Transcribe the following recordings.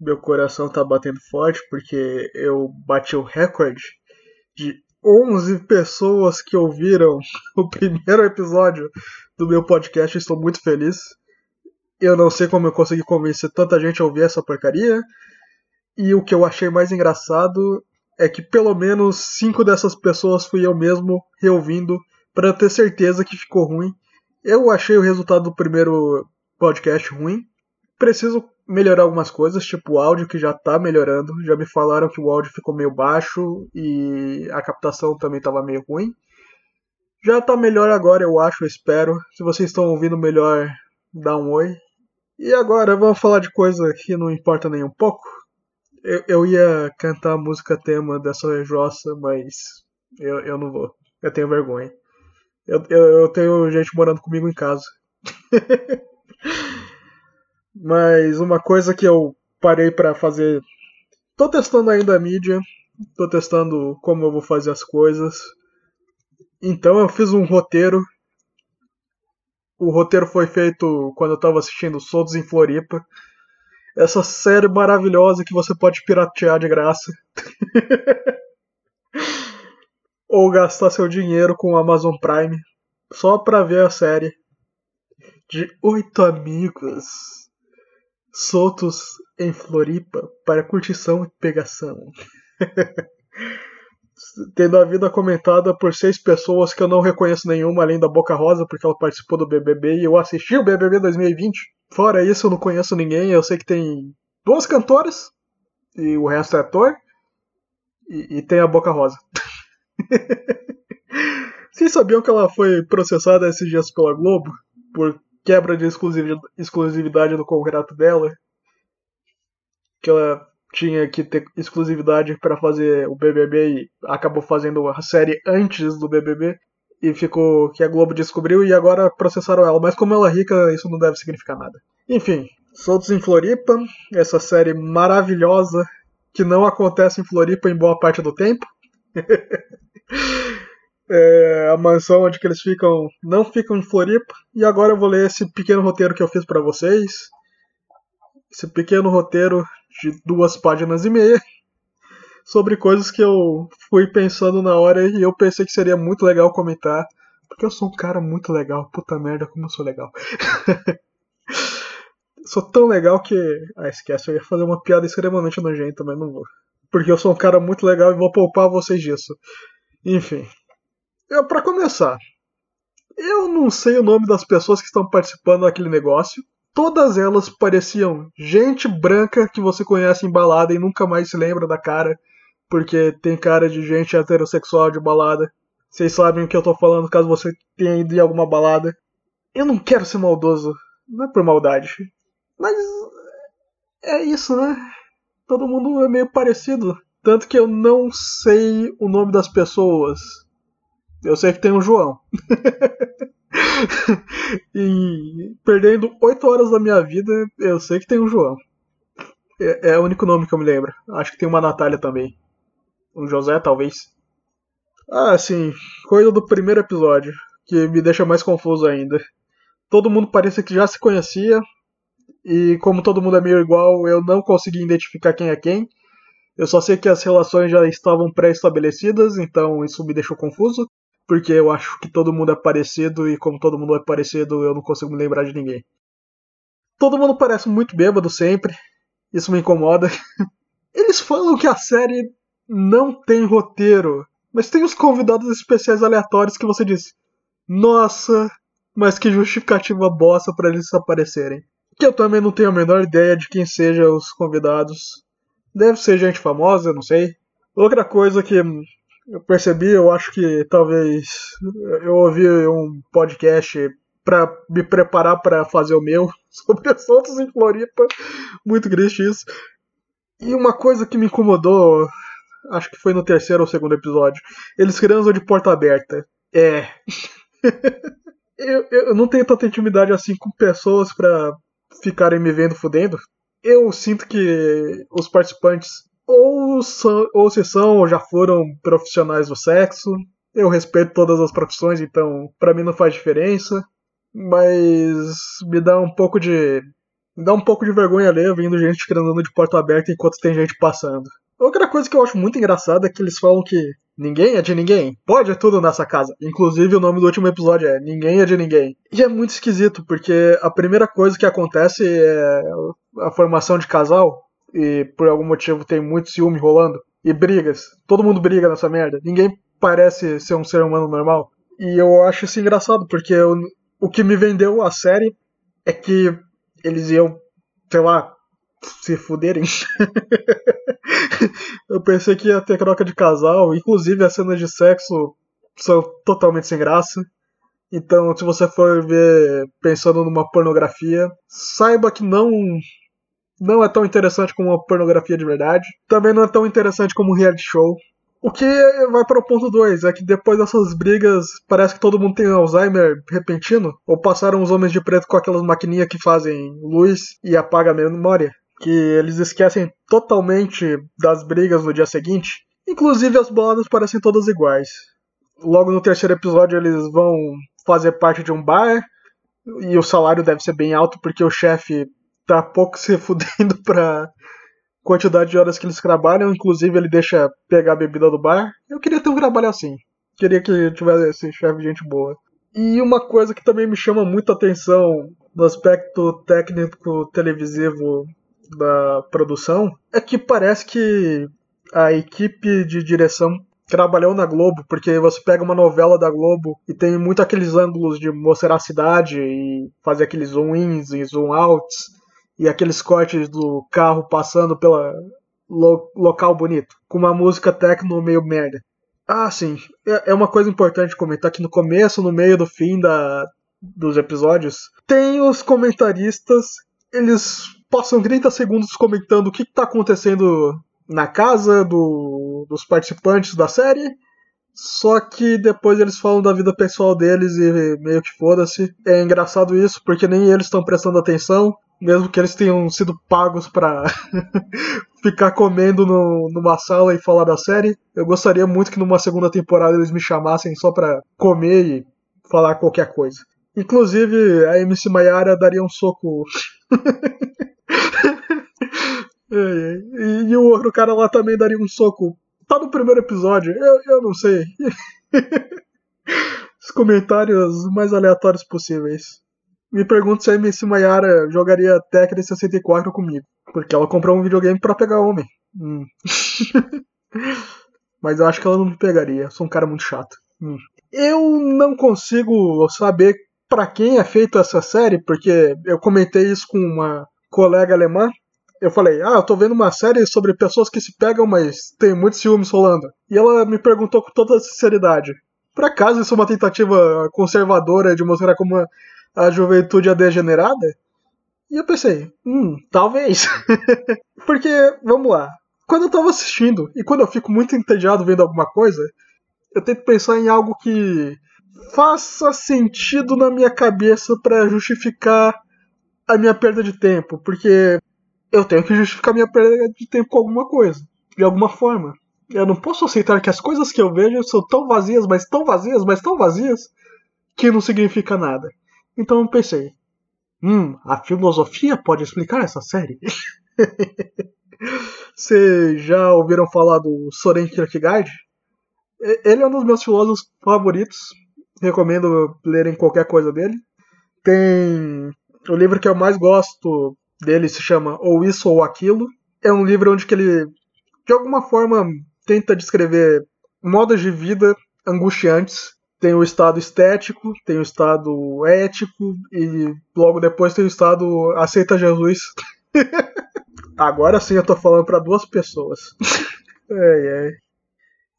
Meu coração tá batendo forte porque eu bati o recorde de 11 pessoas que ouviram o primeiro episódio do meu podcast. Estou muito feliz. Eu não sei como eu consegui convencer tanta gente a ouvir essa porcaria. E o que eu achei mais engraçado é que pelo menos cinco dessas pessoas fui eu mesmo reouvindo para ter certeza que ficou ruim. Eu achei o resultado do primeiro podcast ruim. Preciso melhorar algumas coisas, tipo o áudio que já tá melhorando. Já me falaram que o áudio ficou meio baixo e a captação também tava meio ruim. Já tá melhor agora, eu acho, eu espero. Se vocês estão ouvindo melhor, dá um oi. E agora vamos falar de coisa que não importa nem um pouco. Eu, eu ia cantar a música tema dessa rejoça, mas eu, eu não vou. Eu tenho vergonha. Eu, eu, eu tenho gente morando comigo em casa. Mas uma coisa que eu parei para fazer. Tô testando ainda a mídia, tô testando como eu vou fazer as coisas. Então eu fiz um roteiro. O roteiro foi feito quando eu tava assistindo Soltos em Floripa. Essa série maravilhosa que você pode piratear de graça. Ou gastar seu dinheiro com o Amazon Prime só pra ver a série. De oito amigos soltos em Floripa para curtição e pegação. Tendo a vida comentada por seis pessoas que eu não reconheço nenhuma, além da Boca Rosa, porque ela participou do BBB e eu assisti o BBB 2020. Fora isso, eu não conheço ninguém. Eu sei que tem duas cantoras e o resto é ator. E, e tem a Boca Rosa. Vocês sabiam que ela foi processada esses dias pela Globo por quebra de exclusividade do contrato dela, que ela tinha que ter exclusividade para fazer o BBB e acabou fazendo a série antes do BBB e ficou que a Globo descobriu e agora processaram ela. Mas como ela é rica, isso não deve significar nada. Enfim, Soltos em Floripa, essa série maravilhosa que não acontece em Floripa em boa parte do tempo. é, a mansão onde eles ficam não ficam em Floripa. E agora eu vou ler esse pequeno roteiro que eu fiz para vocês. Esse pequeno roteiro de duas páginas e meia sobre coisas que eu fui pensando na hora e eu pensei que seria muito legal comentar. Porque eu sou um cara muito legal. Puta merda, como eu sou legal. sou tão legal que. Ah, esquece, eu ia fazer uma piada extremamente nojenta, mas não vou. Porque eu sou um cara muito legal e vou poupar vocês disso. Enfim para começar, eu não sei o nome das pessoas que estão participando daquele negócio. Todas elas pareciam gente branca que você conhece em balada e nunca mais se lembra da cara, porque tem cara de gente heterossexual de balada. Vocês sabem o que eu tô falando caso você tenha ido em alguma balada. Eu não quero ser maldoso, não é por maldade. Mas é isso, né? Todo mundo é meio parecido. Tanto que eu não sei o nome das pessoas. Eu sei que tem um João. e perdendo oito horas da minha vida, eu sei que tem um João. É, é, o único nome que eu me lembro. Acho que tem uma Natália também. Um José, talvez. Ah, sim. Coisa do primeiro episódio. Que me deixa mais confuso ainda. Todo mundo parece que já se conhecia. E como todo mundo é meio igual, eu não consegui identificar quem é quem. Eu só sei que as relações já estavam pré-estabelecidas, então isso me deixou confuso porque eu acho que todo mundo é parecido e como todo mundo é parecido, eu não consigo me lembrar de ninguém. Todo mundo parece muito bêbado sempre, isso me incomoda. Eles falam que a série não tem roteiro, mas tem os convidados especiais aleatórios que você diz: "Nossa, mas que justificativa bosta para eles aparecerem". Que eu também não tenho a menor ideia de quem sejam os convidados. Deve ser gente famosa, não sei. Outra coisa que eu percebi, eu acho que talvez eu ouvi um podcast para me preparar para fazer o meu sobre assuntos em Floripa. Muito triste isso. E uma coisa que me incomodou, acho que foi no terceiro ou segundo episódio, eles transam de porta aberta. É. eu, eu não tenho tanta intimidade assim com pessoas para ficarem me vendo fudendo. Eu sinto que os participantes ou, são, ou se são ou já foram profissionais do sexo. Eu respeito todas as profissões, então para mim não faz diferença. mas me dá um pouco de. Me dá um pouco de vergonha ler vendo gente andando de porta aberta enquanto tem gente passando. Outra coisa que eu acho muito engraçada é que eles falam que ninguém é de ninguém. Pode é tudo nessa casa. Inclusive o nome do último episódio é Ninguém é de ninguém. E é muito esquisito, porque a primeira coisa que acontece é a formação de casal. E por algum motivo tem muito ciúme rolando. E brigas. Todo mundo briga nessa merda. Ninguém parece ser um ser humano normal. E eu acho isso engraçado, porque eu, o que me vendeu a série é que eles iam, sei lá, se fuderem. eu pensei que ia ter troca de casal, inclusive as cenas de sexo são totalmente sem graça. Então, se você for ver pensando numa pornografia, saiba que não não é tão interessante como uma pornografia de verdade. Também não é tão interessante como um reality show. O que vai para o ponto 2 é que depois dessas brigas, parece que todo mundo tem Alzheimer repentino, ou passaram os homens de preto com aquelas maquininhas que fazem luz e apaga a memória que eles esquecem totalmente das brigas no dia seguinte. Inclusive as baladas parecem todas iguais. Logo no terceiro episódio eles vão fazer parte de um bar e o salário deve ser bem alto porque o chefe tá pouco se fudendo pra quantidade de horas que eles trabalham, inclusive ele deixa pegar a bebida do bar. Eu queria ter um trabalho assim. Queria que tivesse esse chefe de gente boa. E uma coisa que também me chama muita atenção no aspecto técnico televisivo da produção é que parece que a equipe de direção trabalhou na Globo, porque você pega uma novela da Globo e tem muito aqueles ângulos de mostrar a cidade e fazer aqueles zoom-ins e zoom-outs e aqueles cortes do carro passando pela lo local bonito, com uma música techno meio merda. Ah, sim, é, é uma coisa importante comentar que no começo, no meio do fim da, dos episódios, tem os comentaristas, eles passam 30 segundos comentando o que está acontecendo na casa do, dos participantes da série. Só que depois eles falam da vida pessoal deles e meio que foda-se. É engraçado isso, porque nem eles estão prestando atenção, mesmo que eles tenham sido pagos para ficar comendo no, numa sala e falar da série. Eu gostaria muito que numa segunda temporada eles me chamassem só pra comer e falar qualquer coisa. Inclusive, a MC Mayara daria um soco e, e, o outro cara lá também daria um soco. Tá no primeiro episódio, eu, eu não sei. Os comentários mais aleatórios possíveis. Me pergunto se a MC Mayara jogaria Tetris 64 comigo. Porque ela comprou um videogame para pegar homem. Hum. Mas eu acho que ela não me pegaria. Eu sou um cara muito chato. Hum. Eu não consigo saber para quem é feita essa série, porque eu comentei isso com uma colega alemã eu falei, ah, eu tô vendo uma série sobre pessoas que se pegam, mas tem muitos ciúmes rolando. E ela me perguntou com toda sinceridade: por acaso isso é uma tentativa conservadora de mostrar como a, juventude é degenerada? E eu pensei, hum, talvez. Porque, vamos lá, quando eu tava assistindo e quando eu fico muito entediado vendo alguma coisa, eu tento pensar em algo que faça sentido na minha cabeça para justificar a minha perda de tempo, porque eu tenho que justificar minha perda de tempo com alguma coisa, de alguma forma. Eu não posso aceitar que as coisas que eu vejo são tão vazias, mas tão vazias, mas tão vazias, que não significa nada. Então eu pensei, hum, a filosofia pode explicar essa série? Vocês já ouviram falar do Soren Kierkegaard? Ele é um dos meus filósofos favoritos. Recomendo lerem qualquer coisa dele. Tem o livro que eu mais gosto dele se chama Ou Isso ou Aquilo. É um livro onde que ele, de alguma forma, tenta descrever modos de vida angustiantes. Tem o estado estético, tem o estado ético e logo depois tem o estado aceita Jesus. Agora sim eu tô falando para duas pessoas. ai, ai.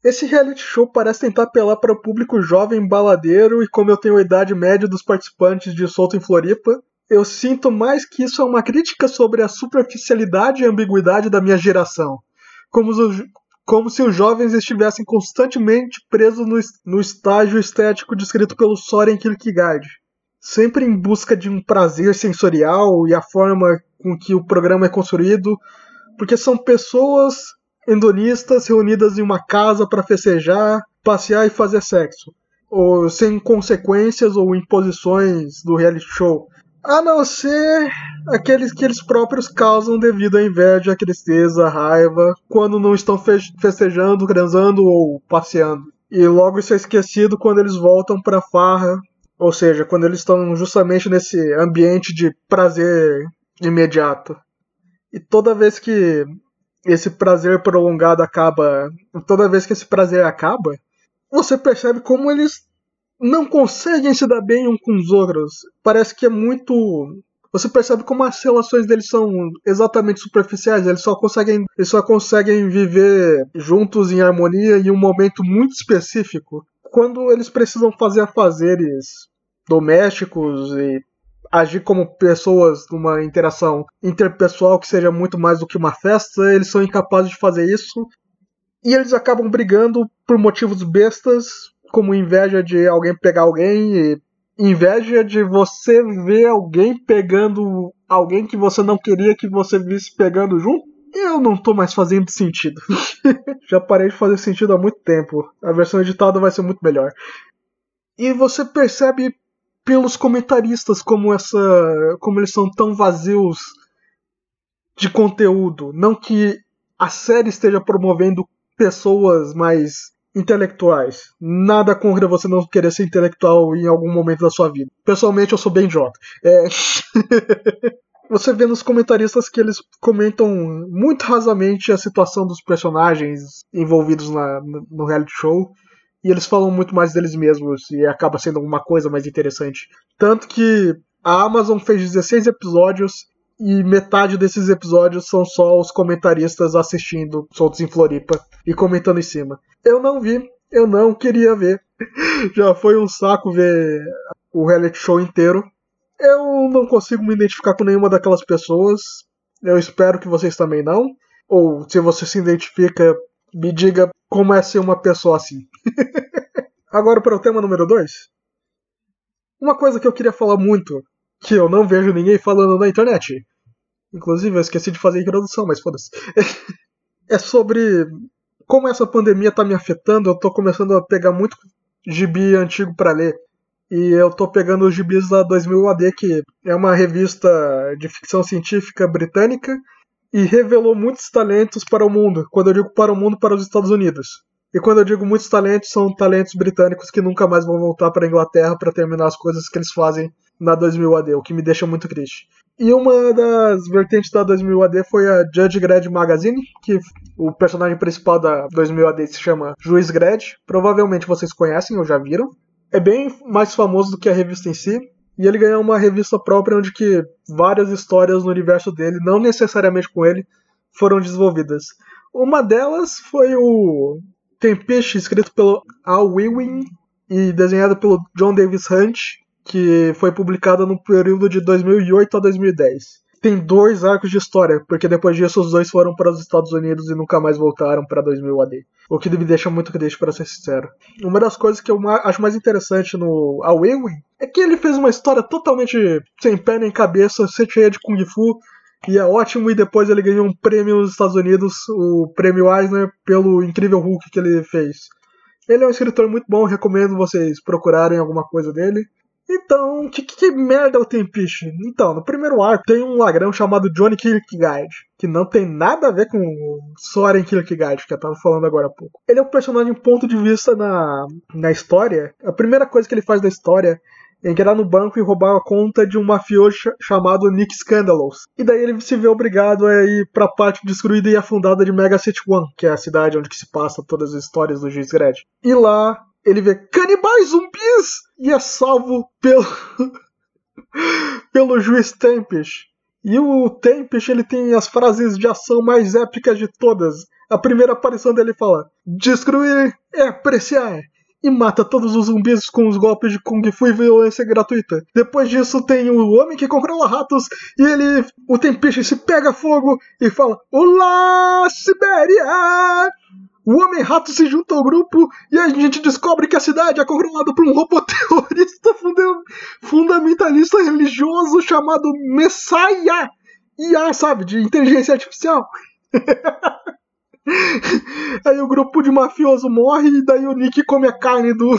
Esse reality show parece tentar apelar para o público jovem baladeiro e como eu tenho a idade média dos participantes de Solto em Floripa, eu sinto mais que isso é uma crítica sobre a superficialidade e ambiguidade da minha geração. Como, os, como se os jovens estivessem constantemente presos no, no estágio estético descrito pelo Soren Kierkegaard. Sempre em busca de um prazer sensorial e a forma com que o programa é construído, porque são pessoas hedonistas reunidas em uma casa para festejar, passear e fazer sexo. ou sem consequências ou imposições do reality show. A não ser aqueles que eles próprios causam devido à inveja, à tristeza, à raiva, quando não estão festejando, transando ou passeando. E logo isso é esquecido quando eles voltam pra farra, ou seja, quando eles estão justamente nesse ambiente de prazer imediato. E toda vez que esse prazer prolongado acaba, toda vez que esse prazer acaba, você percebe como eles não conseguem se dar bem um com os outros. Parece que é muito. Você percebe como as relações deles são exatamente superficiais. Eles só conseguem, eles só conseguem viver juntos em harmonia em um momento muito específico. Quando eles precisam fazer afazeres domésticos e agir como pessoas numa interação interpessoal que seja muito mais do que uma festa, eles são incapazes de fazer isso. E eles acabam brigando por motivos bestas, como inveja de alguém pegar alguém e inveja de você ver alguém pegando alguém que você não queria que você visse pegando junto. Eu não tô mais fazendo sentido. Já parei de fazer sentido há muito tempo. A versão editada vai ser muito melhor. E você percebe pelos comentaristas como essa, como eles são tão vazios de conteúdo, não que a série esteja promovendo pessoas mais intelectuais. Nada contra você não querer ser intelectual em algum momento da sua vida. Pessoalmente, eu sou bem jota. É... você vê nos comentaristas que eles comentam muito rasamente a situação dos personagens envolvidos na, no reality show e eles falam muito mais deles mesmos e acaba sendo alguma coisa mais interessante. Tanto que a Amazon fez 16 episódios e metade desses episódios são só os comentaristas assistindo Soltos em Floripa e comentando em cima. Eu não vi, eu não queria ver. Já foi um saco ver o reality show inteiro. Eu não consigo me identificar com nenhuma daquelas pessoas. Eu espero que vocês também não. Ou se você se identifica, me diga como é ser uma pessoa assim. Agora para o tema número 2. Uma coisa que eu queria falar muito, que eu não vejo ninguém falando na internet. Inclusive, eu esqueci de fazer a introdução, mas foda-se. é sobre como essa pandemia tá me afetando. Eu tô começando a pegar muito gibi antigo para ler. E eu tô pegando os gibis da 2000 AD, que é uma revista de ficção científica britânica e revelou muitos talentos para o mundo. Quando eu digo para o mundo, para os Estados Unidos. E quando eu digo muitos talentos, são talentos britânicos que nunca mais vão voltar para a Inglaterra para terminar as coisas que eles fazem na 2000 AD, o que me deixa muito triste. E uma das vertentes da 2000 AD foi a Judge Dredd Magazine, que o personagem principal da 2000 AD se chama Juiz Dredd. Provavelmente vocês conhecem ou já viram. É bem mais famoso do que a revista em si. E ele ganhou uma revista própria onde que várias histórias no universo dele, não necessariamente com ele, foram desenvolvidas. Uma delas foi o Tempest, escrito pelo Al Ewing e desenhado pelo John Davis Hunt, que foi publicada no período de 2008 a 2010 tem dois arcos de história, porque depois disso os dois foram para os Estados Unidos e nunca mais voltaram para 2000 AD. O que me deixa muito triste, para ser sincero. Uma das coisas que eu acho mais interessante no Away é que ele fez uma história totalmente sem pé nem cabeça, cheia de Kung Fu, e é ótimo, e depois ele ganhou um prêmio nos Estados Unidos, o prêmio Eisner, pelo incrível Hulk que ele fez. Ele é um escritor muito bom, recomendo vocês procurarem alguma coisa dele. Então, que, que, que merda é o Tempest? Então, no primeiro arco tem um lagrão chamado Johnny Kierkegaard, que não tem nada a ver com o Soren Kierkegaard, que eu tava falando agora há pouco. Ele é um personagem ponto de vista na, na história. A primeira coisa que ele faz na história é entrar no banco e roubar a conta de um mafioso chamado Nick Scandalous. E daí ele se vê obrigado a ir pra parte destruída e afundada de Mega City One, que é a cidade onde se passa todas as histórias do Juiz Dredd. E lá ele vê canibais zumbis e é salvo pelo pelo juiz Tempest. E o Tempest ele tem as frases de ação mais épicas de todas. A primeira aparição dele fala: destruir é apreciar. E mata todos os zumbis com os golpes de Kung Fu e violência gratuita. Depois disso tem o homem que controla ratos e ele. O Tempest se pega fogo e fala: Olá, Sibéria! O Homem-Rato se junta ao grupo e a gente descobre que a cidade é controlada por um robô terrorista fundamentalista religioso chamado Messiah. Ah, sabe, de inteligência artificial. aí o grupo de mafioso morre e daí o Nick come a carne do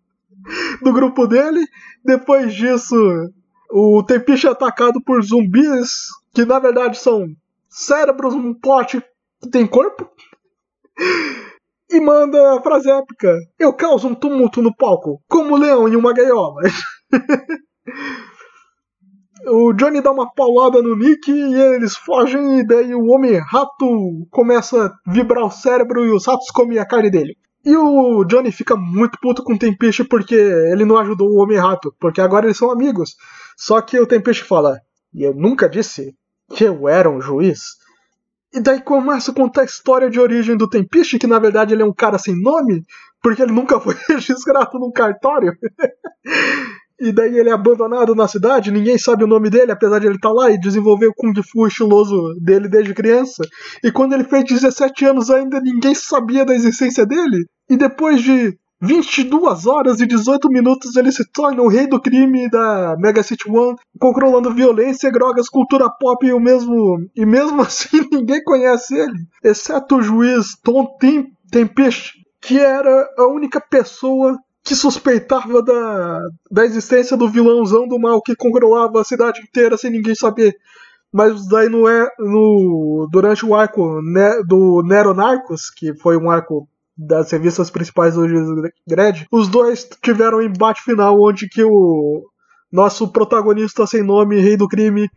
do grupo dele. Depois disso, o Tempiche é atacado por zumbis, que na verdade são cérebros, um plot que tem corpo. E manda a frase épica: Eu causo um tumulto no palco, como um leão em uma gaiola. o Johnny dá uma paulada no Nick e eles fogem, e daí o Homem-Rato começa a vibrar o cérebro e os ratos comem a carne dele. E o Johnny fica muito puto com o Tempiche porque ele não ajudou o Homem-Rato, porque agora eles são amigos. Só que o Tempiche fala: E eu nunca disse que eu era um juiz. E daí começa a contar a história de origem do Tempiche, que na verdade ele é um cara sem nome, porque ele nunca foi registrado num cartório. E daí ele é abandonado na cidade, ninguém sabe o nome dele, apesar de ele estar tá lá e desenvolver o Kung Fu estiloso dele desde criança. E quando ele fez 17 anos ainda ninguém sabia da existência dele. E depois de 22 horas e 18 minutos ele se torna o rei do crime da Mega City One, controlando violência, drogas, cultura pop e o mesmo. E mesmo assim ninguém conhece ele, exceto o juiz Tom Tempest, que era a única pessoa que suspeitava da, da existência do vilãozão do mal que controlava a cidade inteira sem ninguém saber. Mas daí no, é, no durante o arco ne, do Nero Narcos, que foi um arco das revistas principais do Dredd, os dois tiveram um embate final onde que o nosso protagonista sem nome, rei do crime,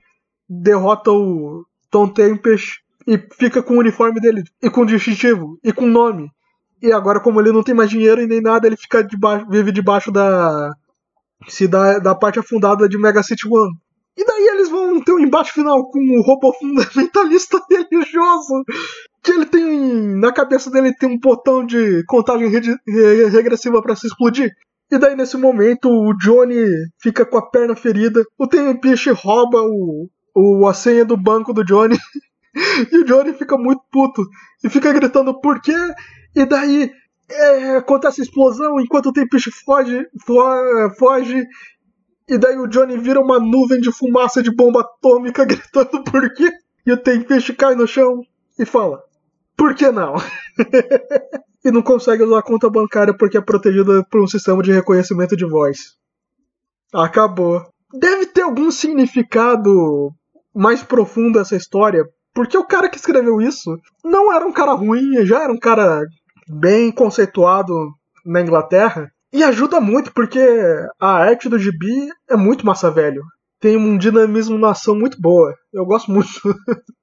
derrota o Tom Tempest e fica com o uniforme dele, e com o distintivo, e com o nome. E agora, como ele não tem mais dinheiro e nem nada, ele fica debaixo, vive debaixo da, se da, da parte afundada de Mega City One. E daí eles vão ter um embate final com o robô fundamentalista religioso. Que ele tem. Na cabeça dele tem um botão de contagem re regressiva para se explodir. E daí nesse momento o Johnny fica com a perna ferida. O Tempiche rouba o, o, a senha do banco do Johnny. e o Johnny fica muito puto. E fica gritando por quê? E daí é, acontece a explosão enquanto o Tempest foge, foge. E daí o Johnny vira uma nuvem de fumaça de bomba atômica gritando por quê? E o Tempest cai no chão e fala: Por que não? e não consegue usar a conta bancária porque é protegida por um sistema de reconhecimento de voz. Acabou. Deve ter algum significado mais profundo essa história, porque o cara que escreveu isso não era um cara ruim, já era um cara bem conceituado na Inglaterra. E ajuda muito, porque a arte do gibi é muito massa velho. Tem um dinamismo na ação muito boa. Eu gosto muito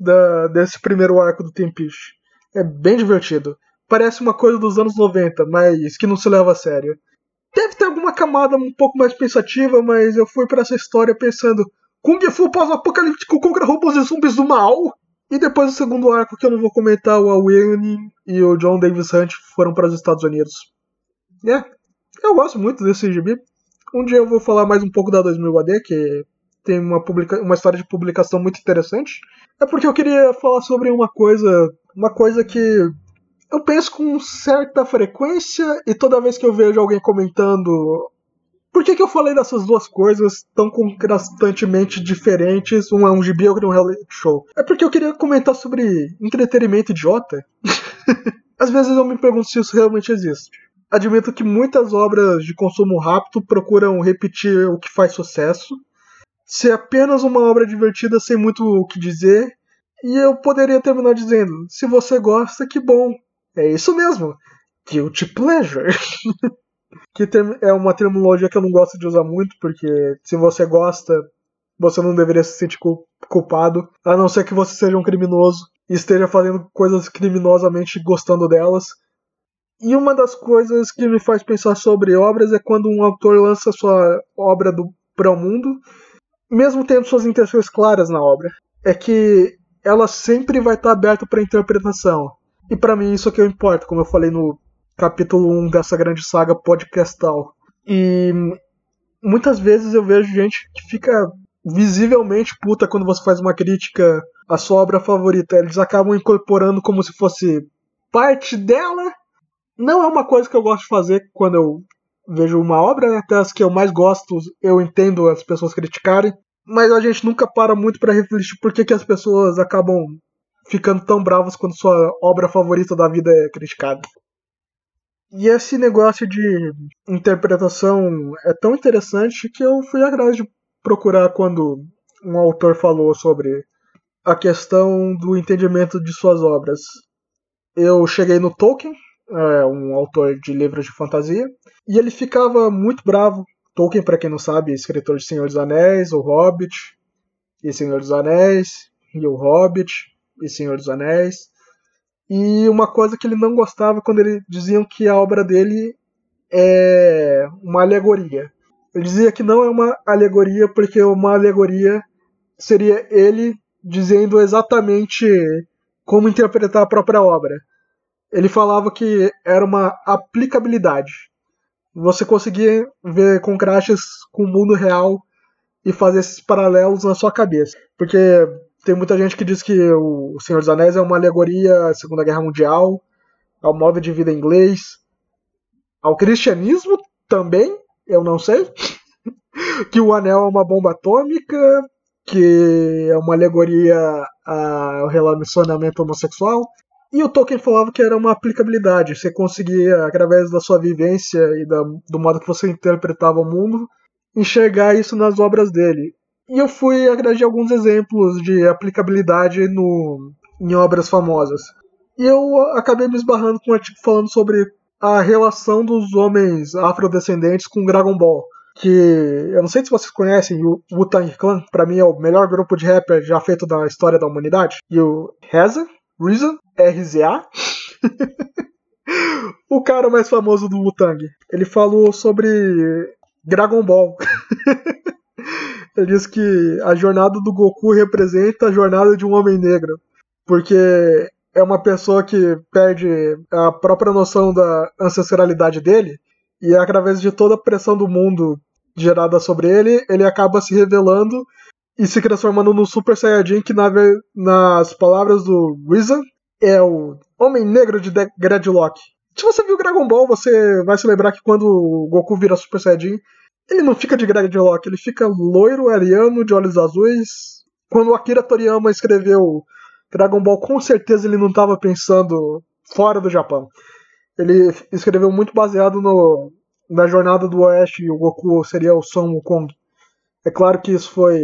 da, desse primeiro arco do Tempish. É bem divertido. Parece uma coisa dos anos 90, mas que não se leva a sério. Deve ter alguma camada um pouco mais pensativa, mas eu fui para essa história pensando: Kung Fu pós-apocalíptico contra robôs e zumbis do mal? E depois o segundo arco, que eu não vou comentar, o Awakening e o John Davis Hunt foram para os Estados Unidos. É, eu gosto muito desse gibi. Um dia eu vou falar mais um pouco da 2000 AD, que tem uma, publica uma história de publicação muito interessante. É porque eu queria falar sobre uma coisa, uma coisa que eu penso com certa frequência e toda vez que eu vejo alguém comentando por que, que eu falei dessas duas coisas tão contrastantemente diferentes? Um é um gibi e outro é um reality show. É porque eu queria comentar sobre entretenimento idiota. Às vezes eu me pergunto se isso realmente existe. Admito que muitas obras de consumo rápido procuram repetir o que faz sucesso, ser apenas uma obra divertida sem muito o que dizer, e eu poderia terminar dizendo: se você gosta, que bom. É isso mesmo. Guilty pleasure. que é uma terminologia que eu não gosto de usar muito, porque se você gosta, você não deveria se sentir culpado, a não ser que você seja um criminoso e esteja fazendo coisas criminosamente gostando delas. E uma das coisas que me faz pensar sobre obras é quando um autor lança sua obra para o mundo, mesmo tendo suas intenções claras na obra. É que ela sempre vai estar aberta para interpretação. E para mim isso é que importa, como eu falei no capítulo 1 dessa grande saga podcastal. E muitas vezes eu vejo gente que fica visivelmente puta quando você faz uma crítica à sua obra favorita. Eles acabam incorporando como se fosse parte dela. Não é uma coisa que eu gosto de fazer quando eu vejo uma obra, né? até as que eu mais gosto, eu entendo as pessoas criticarem, mas a gente nunca para muito para refletir por que, que as pessoas acabam ficando tão bravas quando sua obra favorita da vida é criticada. E esse negócio de interpretação é tão interessante que eu fui atrás de procurar quando um autor falou sobre a questão do entendimento de suas obras. Eu cheguei no Tolkien, é, um autor de livros de fantasia, e ele ficava muito bravo. Tolkien, para quem não sabe, é escritor de Senhor dos Anéis, O Hobbit, e Senhor dos Anéis, e O Hobbit, e Senhor dos Anéis. E uma coisa que ele não gostava quando ele diziam que a obra dele é uma alegoria. Ele dizia que não é uma alegoria porque uma alegoria seria ele dizendo exatamente como interpretar a própria obra. Ele falava que era uma aplicabilidade. Você conseguia ver contrastes com o mundo real e fazer esses paralelos na sua cabeça. Porque tem muita gente que diz que o Senhor dos Anéis é uma alegoria à Segunda Guerra Mundial, ao modo de vida inglês, ao cristianismo também, eu não sei. que o anel é uma bomba atômica, que é uma alegoria ao relacionamento homossexual. E o Tolkien falava que era uma aplicabilidade. Você conseguia, através da sua vivência e da, do modo que você interpretava o mundo, enxergar isso nas obras dele. E eu fui atrás de alguns exemplos de aplicabilidade no, em obras famosas. E eu acabei me esbarrando com um artigo falando sobre a relação dos homens afrodescendentes com Dragon Ball. Que eu não sei se vocês conhecem, o Wu-Tang Clan, pra mim é o melhor grupo de rapper já feito da história da humanidade. E o Reza, Reason, RZA. o cara mais famoso do Wu-Tang. Ele falou sobre Dragon Ball. Ele diz que a jornada do Goku representa a jornada de um homem negro. Porque é uma pessoa que perde a própria noção da ancestralidade dele, e através de toda a pressão do mundo gerada sobre ele, ele acaba se revelando e se transformando no Super Saiyajin, que na, nas palavras do Reason é o Homem Negro de Gradlock. Se você viu Dragon Ball, você vai se lembrar que quando o Goku vira Super Saiyajin, ele não fica de Gradlock, ele fica loiro, ariano, de olhos azuis. Quando Akira Toriyama escreveu Dragon Ball, com certeza ele não estava pensando fora do Japão. Ele escreveu muito baseado no, na jornada do Oeste e o Goku seria o Son Wukong. É claro que isso foi,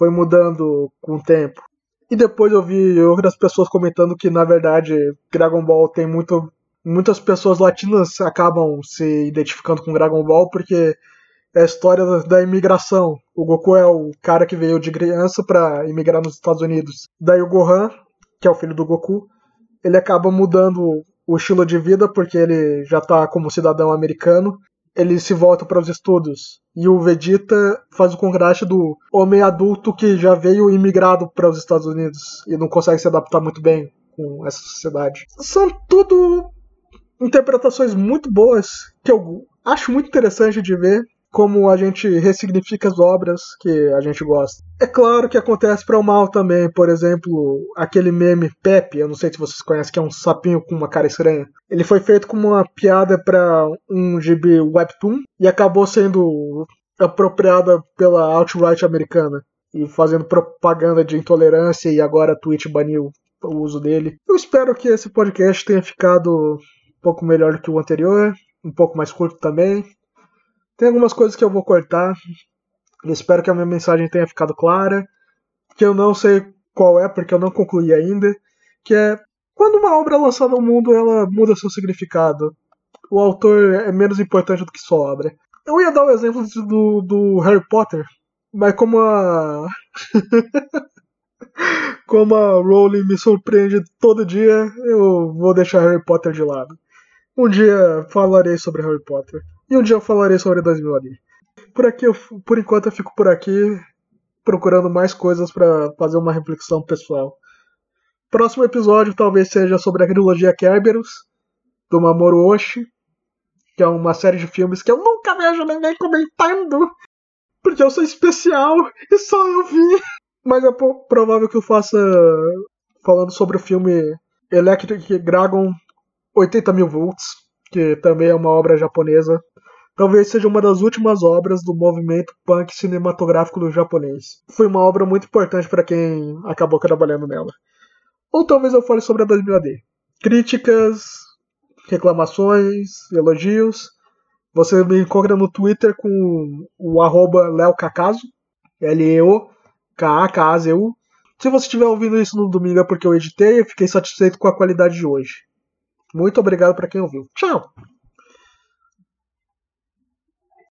foi mudando com o tempo. E depois eu vi outras pessoas comentando que, na verdade, Dragon Ball tem muito. Muitas pessoas latinas acabam se identificando com Dragon Ball porque é a história da imigração. O Goku é o cara que veio de criança para imigrar nos Estados Unidos. Daí o Gohan, que é o filho do Goku, ele acaba mudando o estilo de vida porque ele já tá como cidadão americano. Ele se volta para os estudos. E o Vegeta faz o contraste do homem adulto que já veio imigrado para os Estados Unidos e não consegue se adaptar muito bem com essa sociedade. São tudo interpretações muito boas que eu acho muito interessante de ver como a gente ressignifica as obras que a gente gosta. É claro que acontece para o mal também, por exemplo, aquele meme Pepe, eu não sei se vocês conhecem, que é um sapinho com uma cara estranha. Ele foi feito como uma piada para um GB webtoon e acabou sendo apropriada pela alt-right americana e fazendo propaganda de intolerância e agora a Twitch baniu o uso dele. Eu espero que esse podcast tenha ficado um pouco melhor do que o anterior, um pouco mais curto também. Tem algumas coisas que eu vou cortar. espero que a minha mensagem tenha ficado clara. Que eu não sei qual é, porque eu não concluí ainda. Que é quando uma obra é lançada no mundo, ela muda seu significado. O autor é menos importante do que sua obra. Eu ia dar o exemplo do, do Harry Potter, mas como a. como a Rowling me surpreende todo dia, eu vou deixar Harry Potter de lado. Um dia falarei sobre Harry Potter. E um dia eu falarei sobre 2000 ali. Por aqui, eu, por enquanto eu fico por aqui procurando mais coisas para fazer uma reflexão pessoal. Próximo episódio talvez seja sobre a trilogia Kerberos, do Mamoru Oshii, que é uma série de filmes que eu nunca vejo ninguém comentando, porque eu sou especial e só eu vi. Mas é provável que eu faça falando sobre o filme Electric Dragon 80 mil volts, que também é uma obra japonesa talvez seja uma das últimas obras do movimento punk cinematográfico do japonês. Foi uma obra muito importante para quem acabou trabalhando nela. Ou talvez eu fale sobre a 2000 AD. Críticas reclamações, elogios. Você me encontra no Twitter com o arroba leocacaso, L-E-O-K-A-K-A-Z-U. Se você estiver ouvindo isso no domingo é porque eu editei e fiquei satisfeito com a qualidade de hoje. Muito obrigado para quem ouviu. Tchau!